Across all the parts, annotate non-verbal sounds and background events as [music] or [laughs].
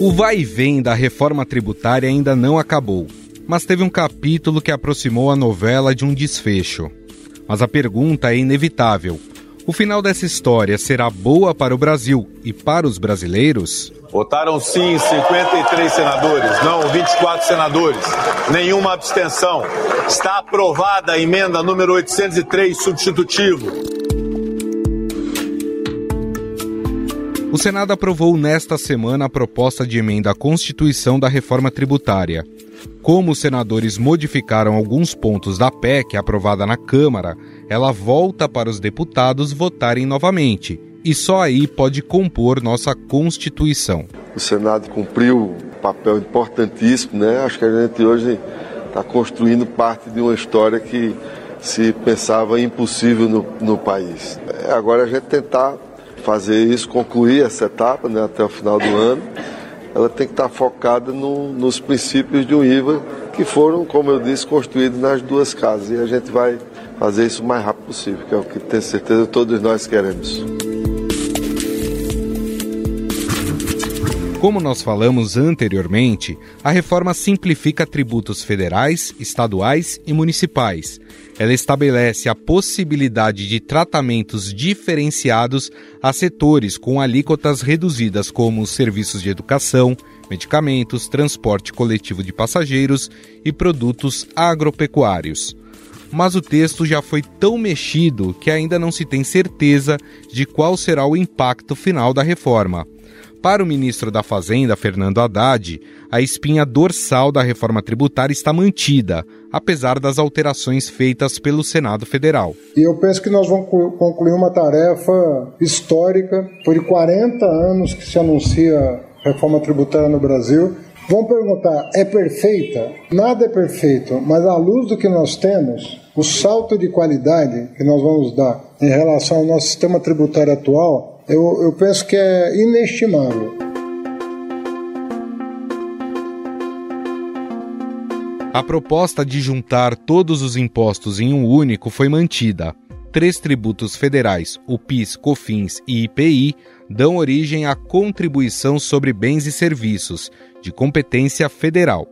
O vai e vem da reforma tributária ainda não acabou, mas teve um capítulo que aproximou a novela de um desfecho. Mas a pergunta é inevitável: o final dessa história será boa para o Brasil e para os brasileiros? Votaram sim 53 senadores, não 24 senadores, nenhuma abstenção. Está aprovada a emenda número 803, substitutivo. O Senado aprovou nesta semana a proposta de emenda à Constituição da reforma tributária. Como os senadores modificaram alguns pontos da PEC aprovada na Câmara, ela volta para os deputados votarem novamente e só aí pode compor nossa Constituição. O Senado cumpriu um papel importantíssimo, né? Acho que a gente hoje está construindo parte de uma história que se pensava impossível no, no país. É, agora a gente tentar fazer isso, concluir essa etapa né, até o final do ano, ela tem que estar focada no, nos princípios de um IVA que foram, como eu disse, construídos nas duas casas. E a gente vai fazer isso o mais rápido possível, que é o que tenho certeza todos nós queremos. Como nós falamos anteriormente, a reforma simplifica tributos federais, estaduais e municipais. Ela estabelece a possibilidade de tratamentos diferenciados a setores com alíquotas reduzidas, como serviços de educação, medicamentos, transporte coletivo de passageiros e produtos agropecuários mas o texto já foi tão mexido que ainda não se tem certeza de qual será o impacto final da reforma. Para o ministro da Fazenda, Fernando Haddad, a espinha dorsal da reforma tributária está mantida, apesar das alterações feitas pelo Senado Federal. E eu penso que nós vamos concluir uma tarefa histórica. Por 40 anos que se anuncia reforma tributária no Brasil Vão perguntar, é perfeita? Nada é perfeito, mas à luz do que nós temos, o salto de qualidade que nós vamos dar em relação ao nosso sistema tributário atual, eu, eu penso que é inestimável. A proposta de juntar todos os impostos em um único foi mantida. Três tributos federais, o PIS, COFINS e IPI, dão origem à contribuição sobre bens e serviços, de competência federal.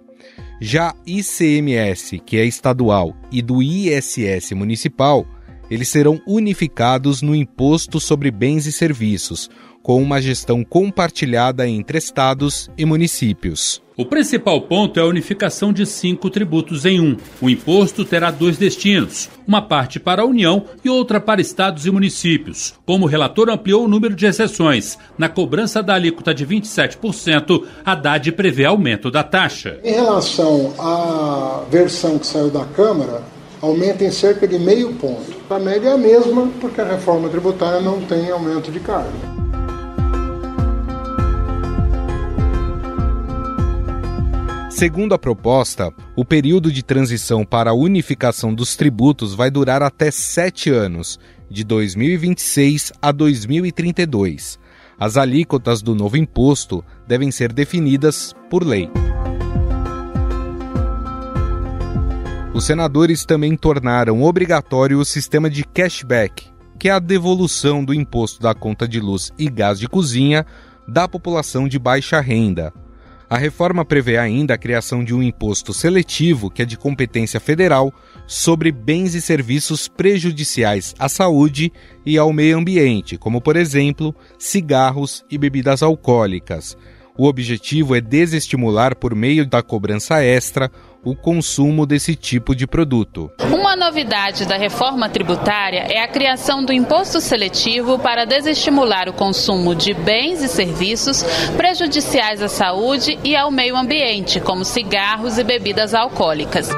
Já ICMS, que é estadual, e do ISS municipal, eles serão unificados no Imposto sobre Bens e Serviços, com uma gestão compartilhada entre estados e municípios. O principal ponto é a unificação de cinco tributos em um. O imposto terá dois destinos, uma parte para a União e outra para estados e municípios. Como o relator ampliou o número de exceções, na cobrança da alíquota de 27%, a DAD prevê aumento da taxa. Em relação à versão que saiu da Câmara, aumenta em cerca de meio ponto. A média é a mesma, porque a reforma tributária não tem aumento de carga. Segundo a proposta, o período de transição para a unificação dos tributos vai durar até sete anos, de 2026 a 2032. As alíquotas do novo imposto devem ser definidas por lei. Os senadores também tornaram obrigatório o sistema de cashback, que é a devolução do imposto da conta de luz e gás de cozinha da população de baixa renda. A reforma prevê ainda a criação de um imposto seletivo, que é de competência federal, sobre bens e serviços prejudiciais à saúde e ao meio ambiente, como, por exemplo, cigarros e bebidas alcoólicas. O objetivo é desestimular, por meio da cobrança extra, o consumo desse tipo de produto. Uma novidade da reforma tributária é a criação do imposto seletivo para desestimular o consumo de bens e serviços prejudiciais à saúde e ao meio ambiente, como cigarros e bebidas alcoólicas.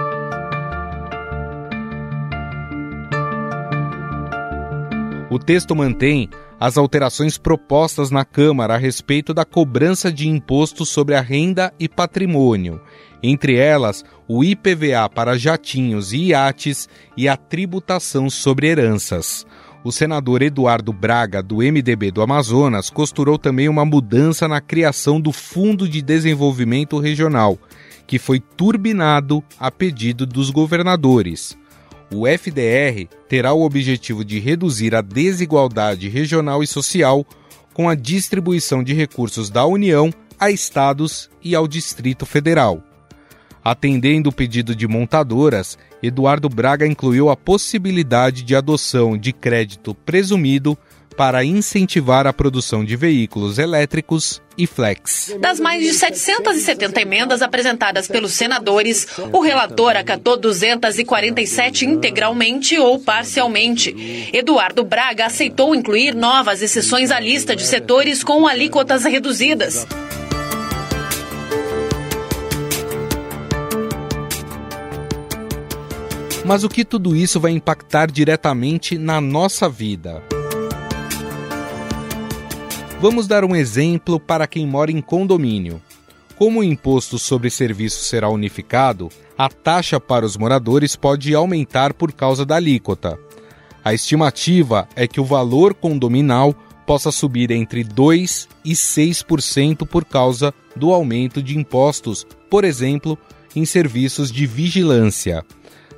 O texto mantém as alterações propostas na Câmara a respeito da cobrança de imposto sobre a renda e patrimônio entre elas o IPVA para jatinhos e iates e a tributação sobre heranças. O senador Eduardo Braga, do MDB do Amazonas, costurou também uma mudança na criação do Fundo de Desenvolvimento Regional, que foi turbinado a pedido dos governadores. O FDR terá o objetivo de reduzir a desigualdade regional e social com a distribuição de recursos da União a estados e ao Distrito Federal. Atendendo o pedido de montadoras, Eduardo Braga incluiu a possibilidade de adoção de crédito presumido para incentivar a produção de veículos elétricos e flex. Das mais de 770 emendas apresentadas pelos senadores, o relator acatou 247 integralmente ou parcialmente. Eduardo Braga aceitou incluir novas exceções à lista de setores com alíquotas reduzidas. Mas o que tudo isso vai impactar diretamente na nossa vida? Vamos dar um exemplo para quem mora em condomínio. Como o imposto sobre serviços será unificado, a taxa para os moradores pode aumentar por causa da alíquota. A estimativa é que o valor condominal possa subir entre 2% e 6% por causa do aumento de impostos, por exemplo, em serviços de vigilância.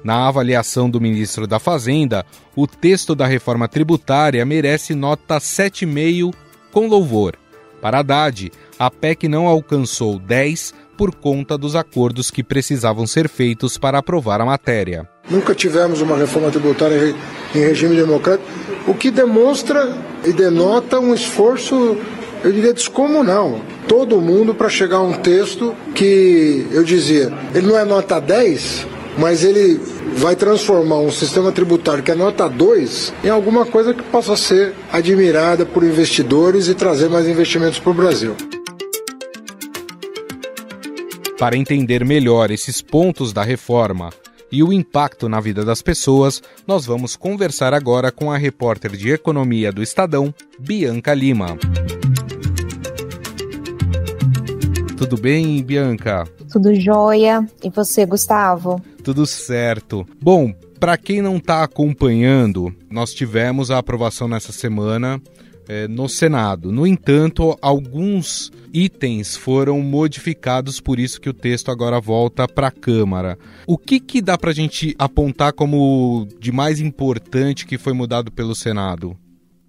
Na avaliação do ministro da Fazenda, o texto da reforma tributária merece nota 7,5 com louvor. Para Haddad, a PEC não alcançou 10 por conta dos acordos que precisavam ser feitos para aprovar a matéria. Nunca tivemos uma reforma tributária em regime democrático, o que demonstra e denota um esforço, eu diria, descomunal. Todo mundo para chegar a um texto que, eu dizia, ele não é nota 10, mas ele vai transformar um sistema tributário que é nota 2 em alguma coisa que possa ser admirada por investidores e trazer mais investimentos para o Brasil. Para entender melhor esses pontos da reforma e o impacto na vida das pessoas, nós vamos conversar agora com a repórter de economia do Estadão, Bianca Lima. Tudo bem, Bianca? Tudo jóia. E você, Gustavo? Tudo certo. Bom, para quem não está acompanhando, nós tivemos a aprovação nessa semana eh, no Senado. No entanto, alguns itens foram modificados, por isso que o texto agora volta para a Câmara. O que, que dá para a gente apontar como de mais importante que foi mudado pelo Senado?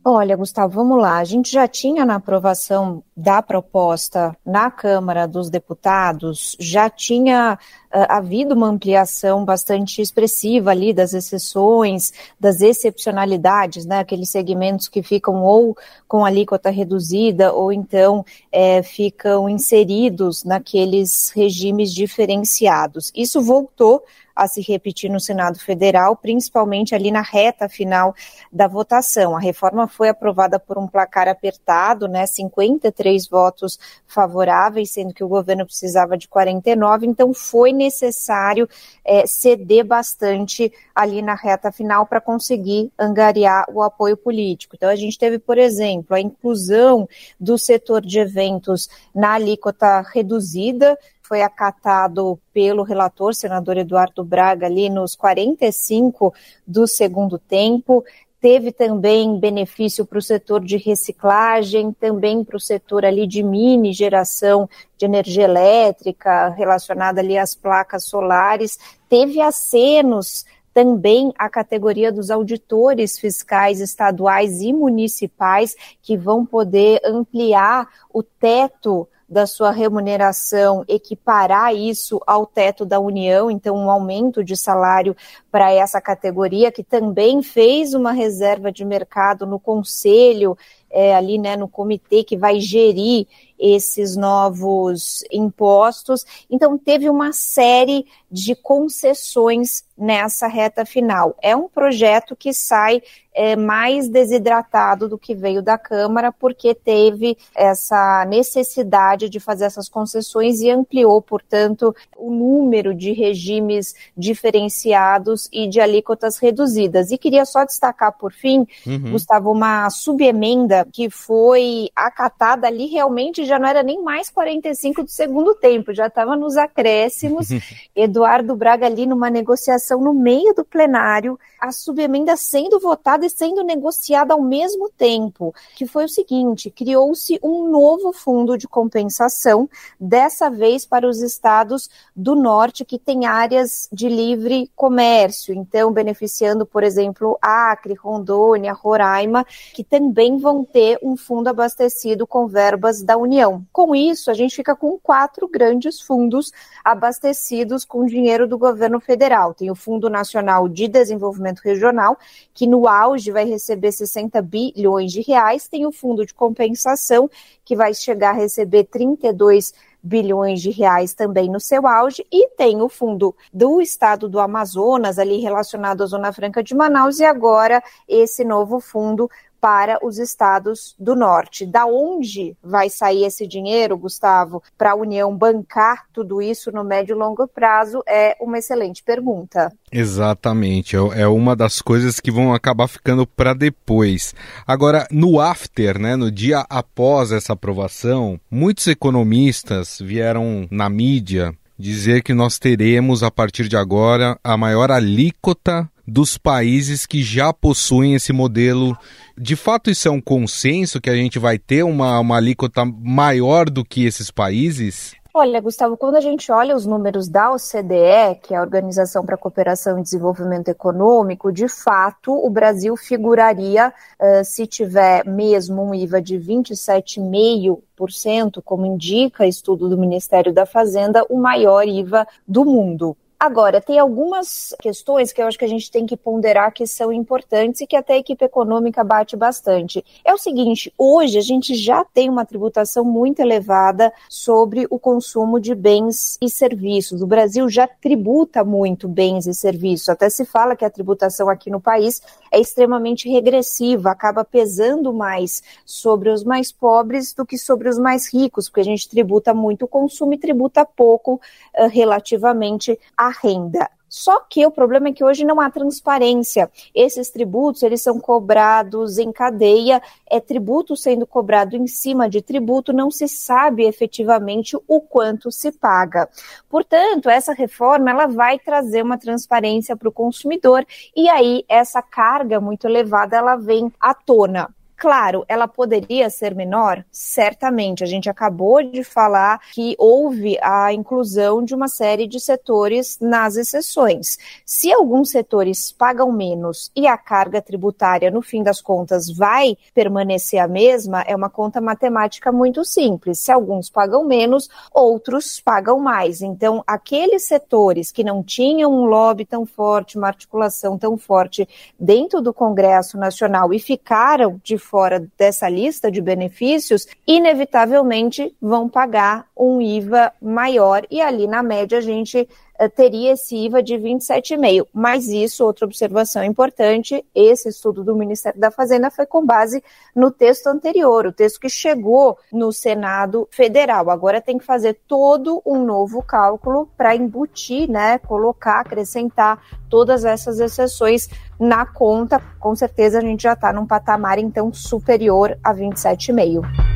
Olha, Gustavo, vamos lá. A gente já tinha na aprovação da proposta na Câmara dos Deputados, já tinha uh, havido uma ampliação bastante expressiva ali das exceções, das excepcionalidades, né? Aqueles segmentos que ficam ou com alíquota reduzida ou então é, ficam inseridos naqueles regimes diferenciados. Isso voltou a se repetir no Senado Federal, principalmente ali na reta final da votação. A reforma foi aprovada por um placar apertado, né, 53 votos favoráveis, sendo que o governo precisava de 49, então foi necessário é, ceder bastante ali na reta final para conseguir angariar o apoio político. Então a gente teve, por exemplo, a inclusão do setor de eventos na alíquota reduzida, foi acatado pelo relator, senador Eduardo Braga, ali nos 45 do segundo tempo. Teve também benefício para o setor de reciclagem, também para o setor ali de mini geração de energia elétrica, relacionada ali às placas solares. Teve acenos também a categoria dos auditores fiscais estaduais e municipais, que vão poder ampliar o teto da sua remuneração equiparar isso ao teto da União, então um aumento de salário para essa categoria, que também fez uma reserva de mercado no conselho, é, ali né, no comitê que vai gerir esses novos impostos. Então, teve uma série de concessões nessa reta final. É um projeto que sai é, mais desidratado do que veio da Câmara, porque teve essa necessidade de fazer essas concessões e ampliou, portanto, o número de regimes diferenciados e de alíquotas reduzidas. E queria só destacar, por fim, uhum. Gustavo, uma subemenda que foi acatada ali realmente já não era nem mais 45 do segundo tempo, já estava nos acréscimos. [laughs] Eduardo Braga ali numa negociação no meio do plenário, a subemenda sendo votada e sendo negociada ao mesmo tempo, que foi o seguinte: criou-se um novo fundo de compensação, dessa vez para os estados do norte que têm áreas de livre comércio, então beneficiando, por exemplo, Acre, Rondônia, Roraima, que também vão ter um fundo abastecido com verbas da União. União. Com isso, a gente fica com quatro grandes fundos abastecidos com dinheiro do governo federal. Tem o Fundo Nacional de Desenvolvimento Regional, que no auge vai receber 60 bilhões de reais, tem o Fundo de Compensação, que vai chegar a receber 32 bilhões de reais também no seu auge, e tem o fundo do estado do Amazonas, ali relacionado à Zona Franca de Manaus, e agora esse novo fundo para os estados do norte. Da onde vai sair esse dinheiro, Gustavo, para a União bancar tudo isso no médio e longo prazo? É uma excelente pergunta. Exatamente, é, é uma das coisas que vão acabar ficando para depois. Agora, no after, né, no dia após essa aprovação, muitos economistas vieram na mídia dizer que nós teremos a partir de agora a maior alíquota dos países que já possuem esse modelo. De fato, isso é um consenso que a gente vai ter uma, uma alíquota maior do que esses países? Olha, Gustavo, quando a gente olha os números da OCDE, que é a Organização para a Cooperação e Desenvolvimento Econômico, de fato, o Brasil figuraria, uh, se tiver mesmo um IVA de 27,5%, como indica estudo do Ministério da Fazenda, o maior IVA do mundo. Agora, tem algumas questões que eu acho que a gente tem que ponderar que são importantes e que até a equipe econômica bate bastante. É o seguinte: hoje a gente já tem uma tributação muito elevada sobre o consumo de bens e serviços. O Brasil já tributa muito bens e serviços. Até se fala que a tributação aqui no país é extremamente regressiva, acaba pesando mais sobre os mais pobres do que sobre os mais ricos, porque a gente tributa muito o consumo e tributa pouco uh, relativamente a a renda. Só que o problema é que hoje não há transparência. Esses tributos, eles são cobrados em cadeia, é tributo sendo cobrado em cima de tributo, não se sabe efetivamente o quanto se paga. Portanto, essa reforma ela vai trazer uma transparência para o consumidor e aí essa carga muito elevada ela vem à tona. Claro, ela poderia ser menor? Certamente. A gente acabou de falar que houve a inclusão de uma série de setores nas exceções. Se alguns setores pagam menos e a carga tributária, no fim das contas, vai permanecer a mesma, é uma conta matemática muito simples. Se alguns pagam menos, outros pagam mais. Então, aqueles setores que não tinham um lobby tão forte, uma articulação tão forte dentro do Congresso Nacional e ficaram de fora dessa lista de benefícios, inevitavelmente vão pagar um IVA maior. E ali na média a gente teria esse IVA de 27,5. Mas isso, outra observação importante, esse estudo do Ministério da Fazenda foi com base no texto anterior, o texto que chegou no Senado Federal. Agora tem que fazer todo um novo cálculo para embutir, né, colocar, acrescentar todas essas exceções na conta. Com certeza a gente já está num patamar então superior a 27,5.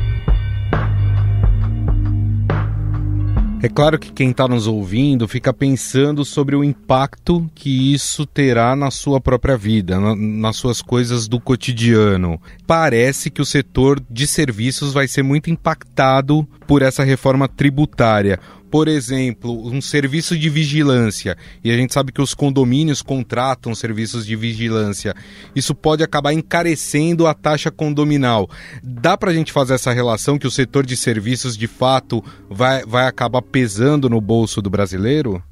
É claro que quem está nos ouvindo fica pensando sobre o impacto que isso terá na sua própria vida, na, nas suas coisas do cotidiano. Parece que o setor de serviços vai ser muito impactado por essa reforma tributária por exemplo, um serviço de vigilância, e a gente sabe que os condomínios contratam serviços de vigilância, isso pode acabar encarecendo a taxa condominal. Dá para a gente fazer essa relação que o setor de serviços, de fato, vai, vai acabar pesando no bolso do brasileiro?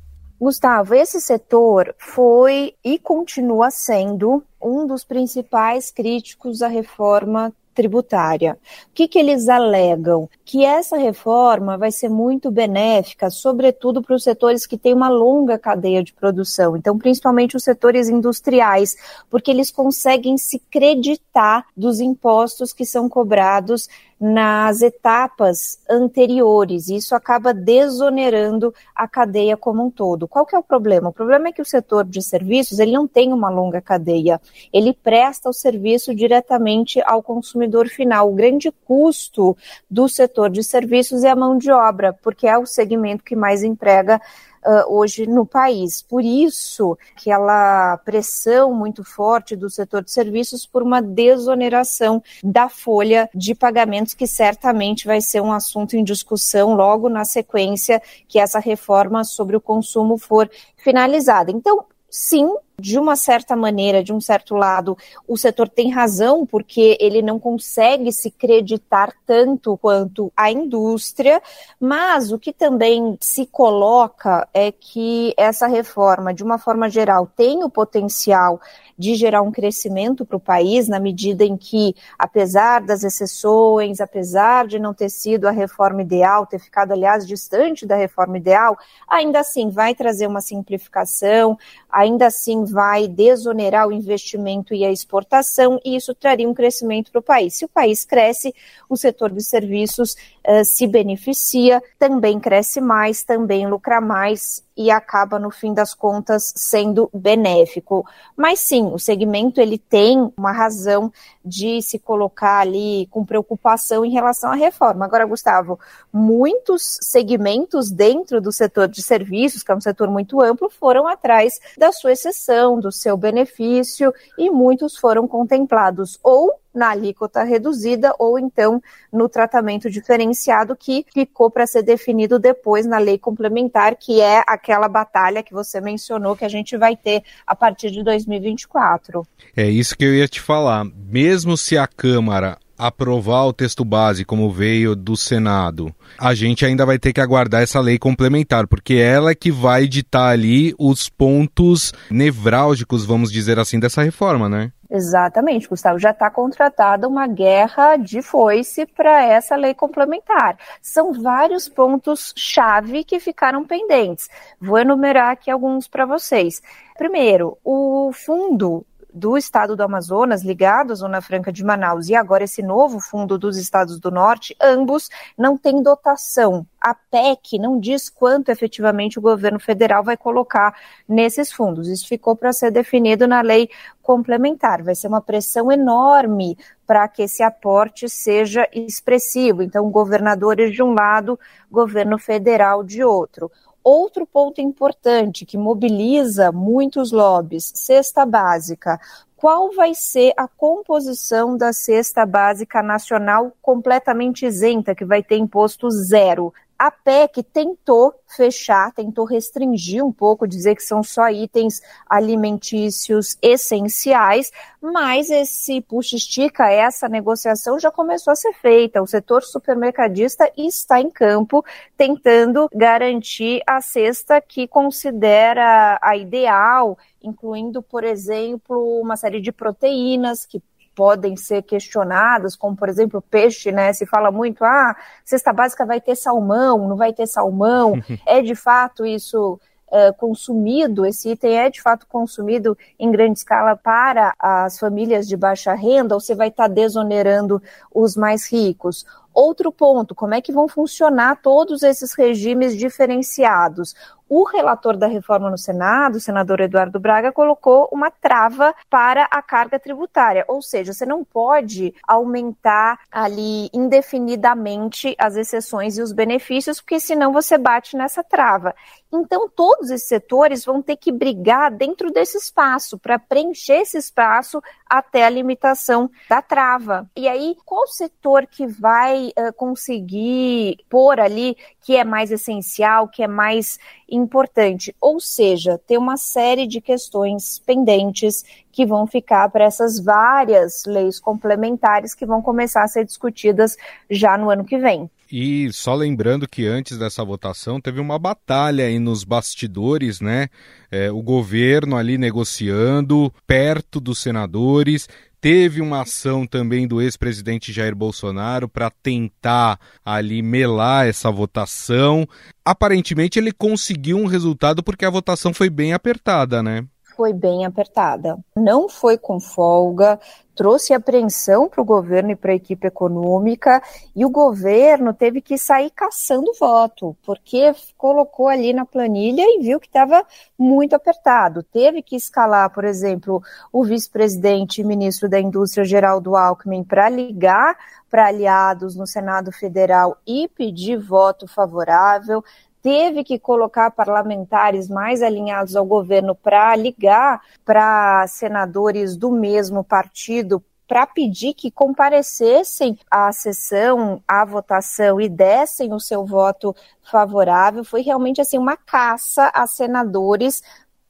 Gustavo, esse setor foi e continua sendo um dos principais críticos à reforma tributária. O que, que eles alegam? Que essa reforma vai ser muito benéfica, sobretudo para os setores que têm uma longa cadeia de produção, então, principalmente os setores industriais, porque eles conseguem se creditar dos impostos que são cobrados nas etapas anteriores. Isso acaba desonerando a cadeia como um todo. Qual que é o problema? O problema é que o setor de serviços ele não tem uma longa cadeia. Ele presta o serviço diretamente ao consumidor final. O grande custo do setor de serviços é a mão de obra, porque é o segmento que mais emprega uh, hoje no país. Por isso, aquela pressão muito forte do setor de serviços por uma desoneração da folha de pagamentos, que certamente vai ser um assunto em discussão logo na sequência que essa reforma sobre o consumo for finalizada. Então, sim, de uma certa maneira, de um certo lado, o setor tem razão, porque ele não consegue se creditar tanto quanto a indústria, mas o que também se coloca é que essa reforma, de uma forma geral, tem o potencial de gerar um crescimento para o país, na medida em que, apesar das exceções, apesar de não ter sido a reforma ideal, ter ficado, aliás, distante da reforma ideal, ainda assim vai trazer uma simplificação, ainda assim vai desonerar o investimento e a exportação, e isso traria um crescimento para o país. Se o país cresce, o setor de serviços uh, se beneficia, também cresce mais, também lucra mais e acaba, no fim das contas, sendo benéfico. Mas sim, o segmento ele tem uma razão de se colocar ali com preocupação em relação à reforma. Agora, Gustavo, muitos segmentos dentro do setor de serviços, que é um setor muito amplo, foram atrás da sua exceção, do seu benefício, e muitos foram contemplados ou na alíquota reduzida ou então no tratamento diferenciado que ficou para ser definido depois na lei complementar, que é aquela batalha que você mencionou que a gente vai ter a partir de 2024. É isso que eu ia te falar. Mesmo se a Câmara aprovar o texto base como veio do Senado, a gente ainda vai ter que aguardar essa lei complementar, porque ela é que vai ditar ali os pontos nevrálgicos, vamos dizer assim, dessa reforma, né? Exatamente, Gustavo. Já está contratada uma guerra de foice para essa lei complementar. São vários pontos-chave que ficaram pendentes. Vou enumerar aqui alguns para vocês. Primeiro, o fundo do estado do Amazonas, ligado à Zona Franca de Manaus, e agora esse novo fundo dos estados do Norte, ambos não têm dotação. A PEC não diz quanto efetivamente o governo federal vai colocar nesses fundos. Isso ficou para ser definido na lei complementar. Vai ser uma pressão enorme para que esse aporte seja expressivo. Então, governadores de um lado, governo federal de outro. Outro ponto importante que mobiliza muitos lobbies, cesta básica. Qual vai ser a composição da cesta básica nacional completamente isenta, que vai ter imposto zero? A PEC tentou fechar, tentou restringir um pouco, dizer que são só itens alimentícios essenciais, mas esse puxa-estica, essa negociação já começou a ser feita. O setor supermercadista está em campo tentando garantir a cesta que considera a ideal, incluindo, por exemplo, uma série de proteínas que podem ser questionadas, como por exemplo peixe, né? Se fala muito, ah, cesta básica vai ter salmão, não vai ter salmão. [laughs] é de fato isso é, consumido, esse item é de fato consumido em grande escala para as famílias de baixa renda, ou você vai estar tá desonerando os mais ricos? Outro ponto, como é que vão funcionar todos esses regimes diferenciados? O relator da reforma no Senado, o senador Eduardo Braga, colocou uma trava para a carga tributária, ou seja, você não pode aumentar ali indefinidamente as exceções e os benefícios, porque senão você bate nessa trava. Então, todos esses setores vão ter que brigar dentro desse espaço para preencher esse espaço até a limitação da trava. E aí, qual setor que vai uh, conseguir pôr ali que é mais essencial, que é mais importante? Ou seja, ter uma série de questões pendentes que vão ficar para essas várias leis complementares que vão começar a ser discutidas já no ano que vem. E só lembrando que antes dessa votação teve uma batalha aí nos bastidores, né? É, o governo ali negociando perto dos senadores. Teve uma ação também do ex-presidente Jair Bolsonaro para tentar ali melar essa votação. Aparentemente ele conseguiu um resultado porque a votação foi bem apertada, né? Foi bem apertada. Não foi com folga, trouxe apreensão para o governo e para a equipe econômica, e o governo teve que sair caçando voto, porque colocou ali na planilha e viu que estava muito apertado. Teve que escalar, por exemplo, o vice-presidente e ministro da Indústria, Geraldo Alckmin, para ligar para aliados no Senado Federal e pedir voto favorável teve que colocar parlamentares mais alinhados ao governo para ligar para senadores do mesmo partido para pedir que comparecessem à sessão, à votação e dessem o seu voto favorável. Foi realmente assim uma caça a senadores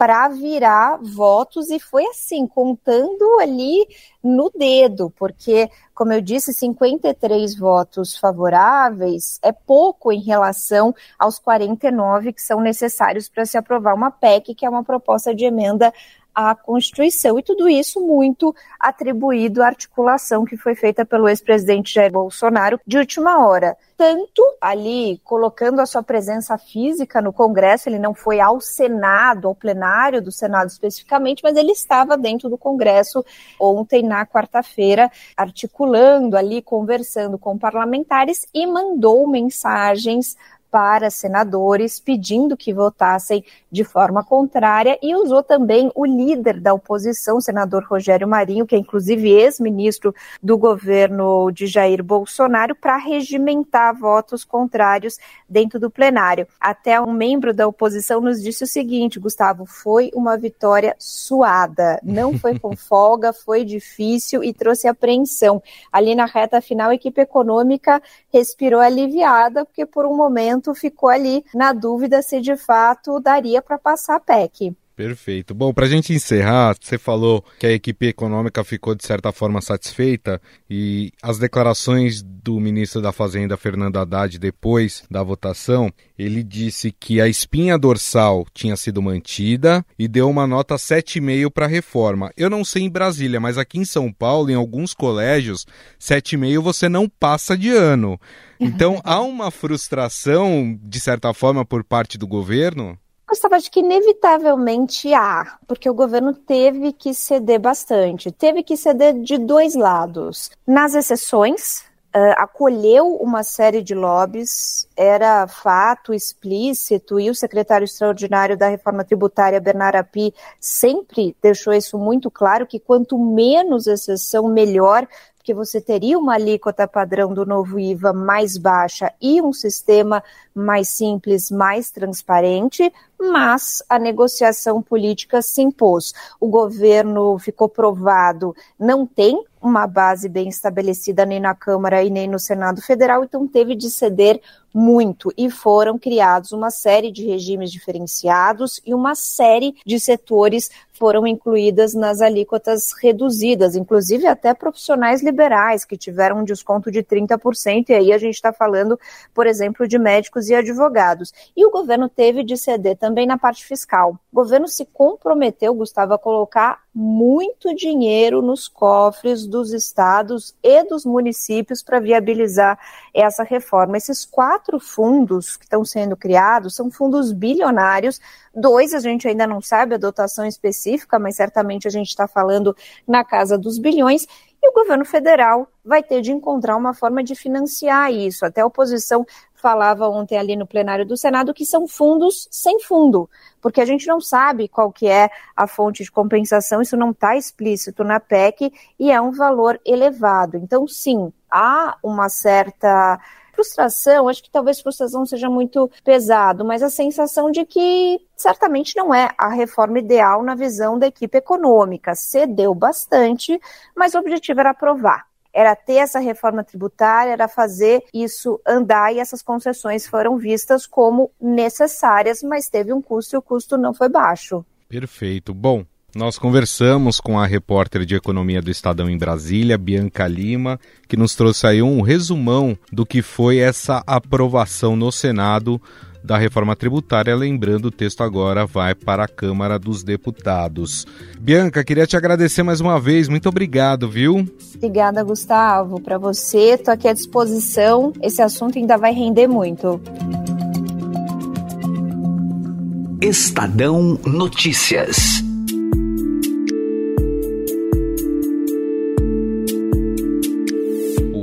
para virar votos e foi assim, contando ali no dedo, porque, como eu disse, 53 votos favoráveis é pouco em relação aos 49 que são necessários para se aprovar uma PEC, que é uma proposta de emenda à Constituição. E tudo isso muito atribuído à articulação que foi feita pelo ex-presidente Jair Bolsonaro de última hora. Tanto ali colocando a sua presença física no Congresso, ele não foi ao Senado, ao plenário do Senado especificamente, mas ele estava dentro do Congresso ontem, na quarta-feira, articulando ali, conversando com parlamentares e mandou mensagens para senadores pedindo que votassem de forma contrária e usou também o líder da oposição, senador Rogério Marinho, que é inclusive ex-ministro do governo de Jair Bolsonaro, para regimentar votos contrários dentro do plenário. Até um membro da oposição nos disse o seguinte, Gustavo, foi uma vitória suada, não foi com [laughs] folga, foi difícil e trouxe apreensão. Ali na reta final, a equipe econômica respirou aliviada, porque por um momento ficou ali na dúvida se de fato daria para passar a PEC. Perfeito. Bom, para a gente encerrar, você falou que a equipe econômica ficou de certa forma satisfeita e as declarações do ministro da Fazenda, Fernando Haddad, depois da votação, ele disse que a espinha dorsal tinha sido mantida e deu uma nota 7,5 para a reforma. Eu não sei em Brasília, mas aqui em São Paulo, em alguns colégios, 7,5 você não passa de ano. Então há uma frustração, de certa forma, por parte do governo? Gustavo, acho que inevitavelmente há, porque o governo teve que ceder bastante, teve que ceder de dois lados. Nas exceções, Uh, acolheu uma série de lobbies, era fato explícito, e o secretário extraordinário da reforma tributária, Bernard Api, sempre deixou isso muito claro, que quanto menos exceção, melhor, porque você teria uma alíquota padrão do novo IVA mais baixa e um sistema mais simples, mais transparente, mas a negociação política se impôs. O governo ficou provado, não tem uma base bem estabelecida nem na Câmara e nem no Senado Federal, então teve de ceder muito e foram criados uma série de regimes diferenciados e uma série de setores foram incluídas nas alíquotas reduzidas, inclusive até profissionais liberais que tiveram um desconto de 30%, e aí a gente está falando, por exemplo, de médicos e advogados. E o governo teve de ceder também na parte fiscal. O governo se comprometeu, Gustavo, a colocar muito dinheiro nos cofres dos estados e dos municípios para viabilizar essa reforma. Esses quatro fundos que estão sendo criados são fundos bilionários. Dois a gente ainda não sabe a dotação específica, mas certamente a gente está falando na casa dos bilhões. E o governo federal vai ter de encontrar uma forma de financiar isso. Até a oposição falava ontem ali no plenário do Senado que são fundos sem fundo, porque a gente não sabe qual que é a fonte de compensação, isso não está explícito na PEC e é um valor elevado. Então, sim, há uma certa frustração, acho que talvez frustração seja muito pesado, mas a sensação de que certamente não é a reforma ideal na visão da equipe econômica. Cedeu bastante, mas o objetivo era aprovar era ter essa reforma tributária, era fazer isso andar e essas concessões foram vistas como necessárias, mas teve um custo e o custo não foi baixo. Perfeito. Bom, nós conversamos com a repórter de economia do Estadão em Brasília, Bianca Lima, que nos trouxe aí um resumão do que foi essa aprovação no Senado da reforma tributária. Lembrando, o texto agora vai para a Câmara dos Deputados. Bianca, queria te agradecer mais uma vez. Muito obrigado, viu? Obrigada, Gustavo. Para você, estou aqui à disposição. Esse assunto ainda vai render muito. Estadão Notícias.